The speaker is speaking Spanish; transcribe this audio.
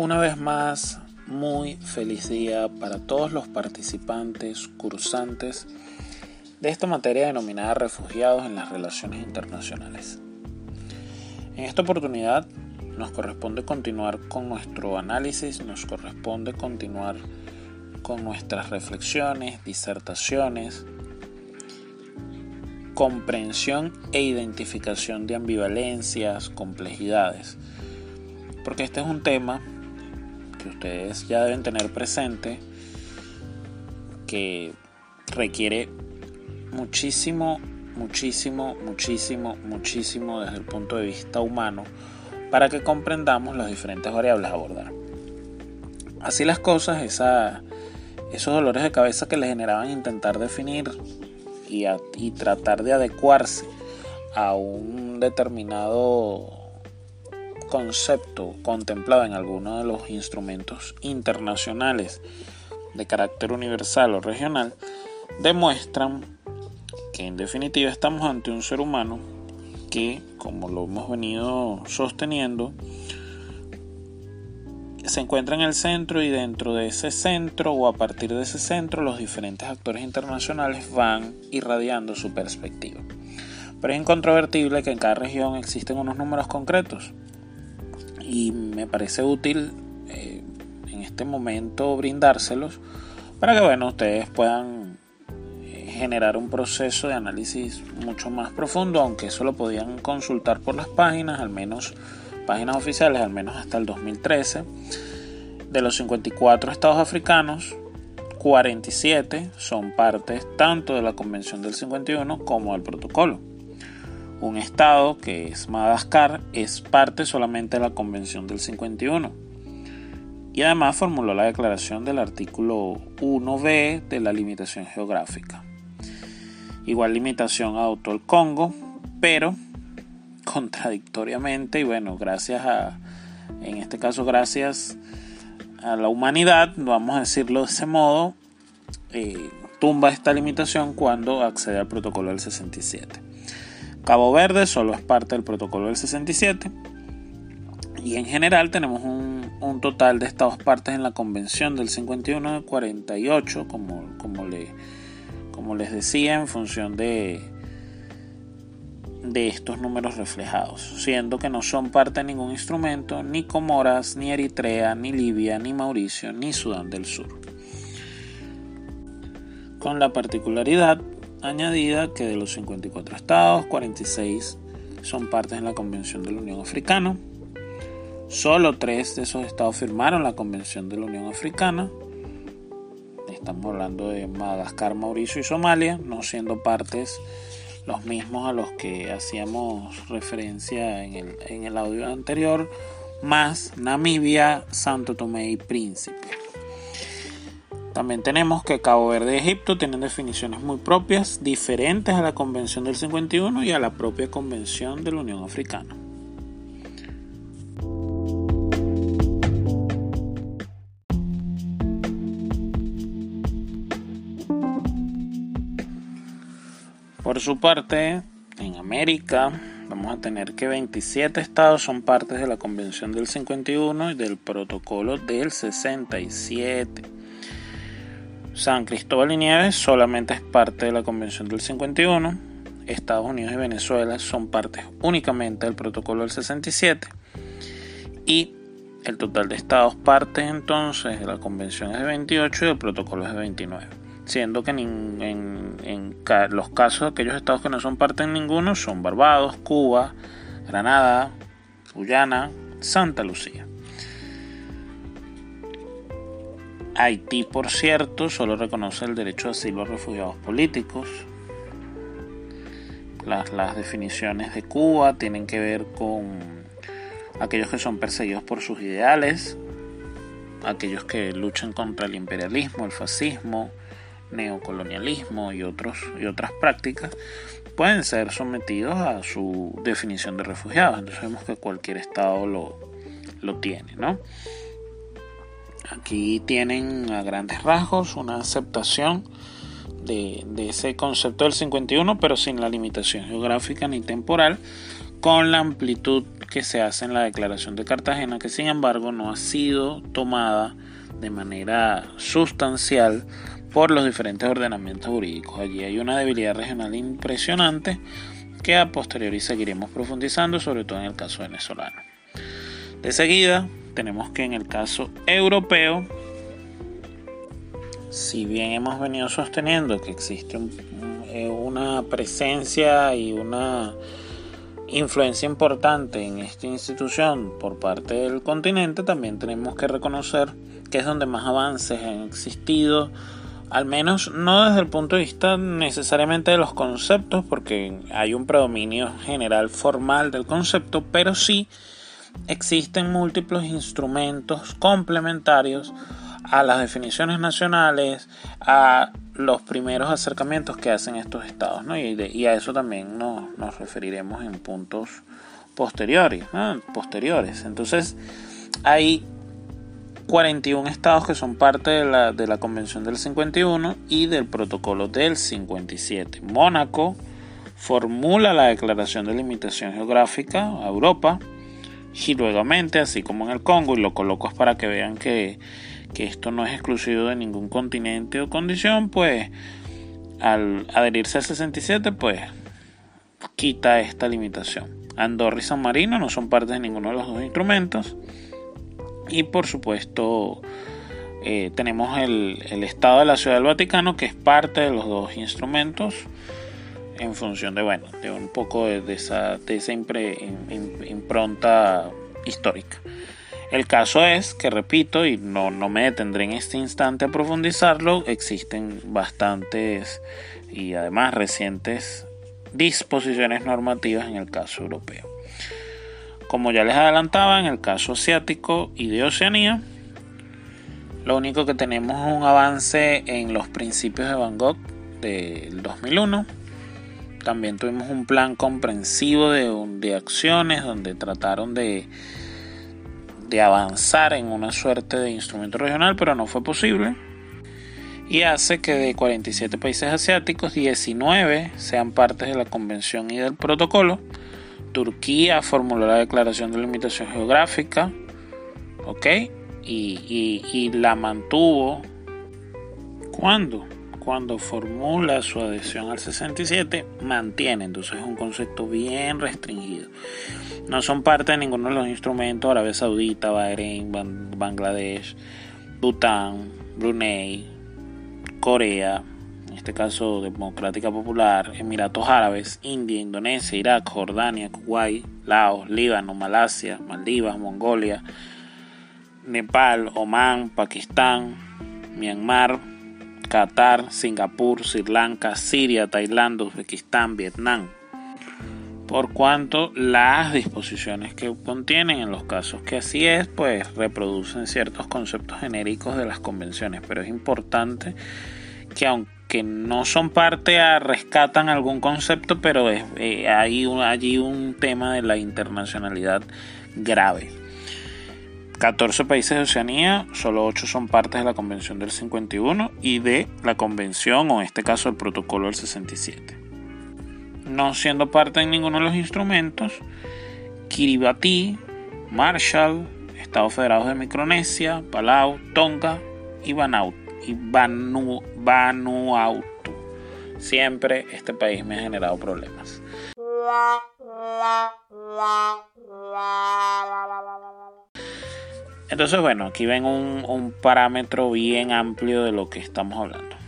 Una vez más, muy feliz día para todos los participantes, cursantes de esta materia denominada refugiados en las relaciones internacionales. En esta oportunidad nos corresponde continuar con nuestro análisis, nos corresponde continuar con nuestras reflexiones, disertaciones, comprensión e identificación de ambivalencias, complejidades, porque este es un tema que ustedes ya deben tener presente, que requiere muchísimo, muchísimo, muchísimo, muchísimo desde el punto de vista humano para que comprendamos las diferentes variables a abordar. Así las cosas, esos dolores de cabeza que le generaban intentar definir y tratar de adecuarse a un determinado concepto contemplado en alguno de los instrumentos internacionales de carácter universal o regional demuestran que en definitiva estamos ante un ser humano que, como lo hemos venido sosteniendo, se encuentra en el centro y dentro de ese centro o a partir de ese centro los diferentes actores internacionales van irradiando su perspectiva. Pero es incontrovertible que en cada región existen unos números concretos y me parece útil eh, en este momento brindárselos para que bueno, ustedes puedan eh, generar un proceso de análisis mucho más profundo, aunque eso lo podían consultar por las páginas, al menos páginas oficiales, al menos hasta el 2013. De los 54 estados africanos, 47 son partes tanto de la Convención del 51 como del protocolo. Un estado, que es Madagascar, es parte solamente de la Convención del 51 y además formuló la declaración del artículo 1b de la limitación geográfica. Igual limitación adoptó el Congo, pero contradictoriamente y bueno, gracias a, en este caso gracias a la humanidad, vamos a decirlo de ese modo, eh, tumba esta limitación cuando accede al protocolo del 67. Cabo Verde solo es parte del protocolo del 67 y en general tenemos un, total de estados partes en la convención del 51 de 48 como, como, le, como les decía en función de, de estos números reflejados, siendo que no son parte de ningún instrumento ni Comoras, ni Eritrea, ni Libia, ni Mauricio, ni Sudán del Sur. Con la particularidad añadida que de los 54 estados, 46 son partes en la Convención de la Unión Africana. Solo tres de esos estados firmaron la Convención de la Unión Africana. Estamos hablando de Madagascar, Mauricio y Somalia, no siendo partes los mismos a los que hacíamos referencia en el, en el audio anterior, más Namibia, Santo Tomé y Príncipe. También tenemos que Cabo Verde y Egipto tienen definiciones muy propias, diferentes a la Convención del 51 y a la propia Convención de la Unión Africana. Por su parte, en América vamos a tener que 27 estados son partes de la Convención del 51 y del Protocolo del 67. San Cristóbal y Nieves solamente es parte de la Convención del 51. Estados Unidos y Venezuela son partes únicamente del Protocolo del 67. Y el total de estados partes entonces de la Convención es de 28 y el Protocolo es de 29. Siendo que en, los casos de aquellos estados que no son parte en ninguno son Barbados, Cuba, Granada, Guyana, Santa Lucía. Haití, por cierto, solo reconoce el derecho a asilo a refugiados políticos. Las, las, definiciones de Cuba tienen que ver con aquellos que son perseguidos por sus ideales, aquellos que luchan contra el imperialismo, el fascismo, neocolonialismo y, otros, y otras prácticas, pueden ser sometidos a su definición de refugiados. Entonces vemos que cualquier estado lo, lo tiene, ¿no? Aquí tienen a grandes rasgos una aceptación de, ese concepto del 51, pero sin la limitación geográfica ni temporal, con la amplitud que se hace en la Declaración de Cartagena, que sin embargo no ha sido tomada de manera sustancial por los diferentes ordenamientos jurídicos. Allí hay una debilidad regional impresionante que a posteriori seguiremos profundizando, sobre todo en el caso venezolano. De seguida, tenemos que en el caso europeo, si bien hemos venido sosteniendo que existe eh, una presencia y una influencia importante en esta institución por parte del continente, también tenemos que reconocer que es donde más avances han existido, al menos no desde el punto de vista necesariamente de los conceptos, porque hay un predominio general formal del concepto, pero sí existen múltiples instrumentos complementarios a las definiciones nacionales, a los primeros acercamientos que hacen estos estados, ¿no? y, a eso también nos, nos referiremos en puntos posteriores, posteriores. Entonces, hay 41 estados que son parte de la, de la Convención del 51 y del Protocolo del 57. Mónaco formula la Declaración de Limitación Geográfica a Europa y luego, así como en el Congo, y lo coloco para que vean que que esto no es exclusivo de ningún continente o condición, pues al adherirse al 67, pues quita esta limitación. Andorra y San Marino no son parte de ninguno de los dos instrumentos. Y por supuesto, eh, tenemos el, Estado de la Ciudad del Vaticano, que es parte de los dos instrumentos, en función de, bueno, de un poco de, esa, de esa impronta histórica. El caso es que, repito, y no, no me detendré en este instante a profundizarlo, existen bastantes y además recientes disposiciones normativas en el caso europeo. Como ya les adelantaba, en el caso asiático y de Oceanía, lo único que tenemos es un avance en los principios de Gogh del 2001. También tuvimos un plan comprensivo de, de acciones donde trataron de de avanzar en una suerte de instrumento regional, pero no fue posible. Y hace que de 47 países asiáticos, 19 sean partes de la convención y del protocolo. Turquía formuló la declaración de limitación geográfica, ¿ok? Y, y la mantuvo. ¿Cuándo? Cuando formula su adhesión al 67, mantiene. Entonces es un concepto bien restringido. No son parte de ninguno de los instrumentos Arabia Saudita, Bahrein, Bangladesh, Bután, Brunei, Corea, en este caso Democrática Popular, Emiratos Árabes, India, Indonesia, Irak, Jordania, Kuwait, Laos, Líbano, Malasia, Maldivas, Mongolia, Nepal, Omán, Pakistán, Myanmar, Qatar, Singapur, Sri Lanka, Siria, Tailandia, Uzbekistán, Vietnam por cuanto las disposiciones que contienen en los casos que así es, pues reproducen ciertos conceptos genéricos de las convenciones, pero es importante que aunque no son parte, rescatan algún concepto, pero es, eh, hay allí un tema de la internacionalidad grave. 14 países de Oceanía, solo 8 son partes de la Convención del 51 y de la Convención, o en este caso el Protocolo del 67 no siendo parte de ninguno de los instrumentos, Kiribati, Marshall, Estados Federados de Micronesia, Palau, Tonga y Vanuatu. Vanuatu. Siempre este país me ha generado problemas. Entonces, bueno, aquí ven un, un parámetro bien amplio de lo que estamos hablando.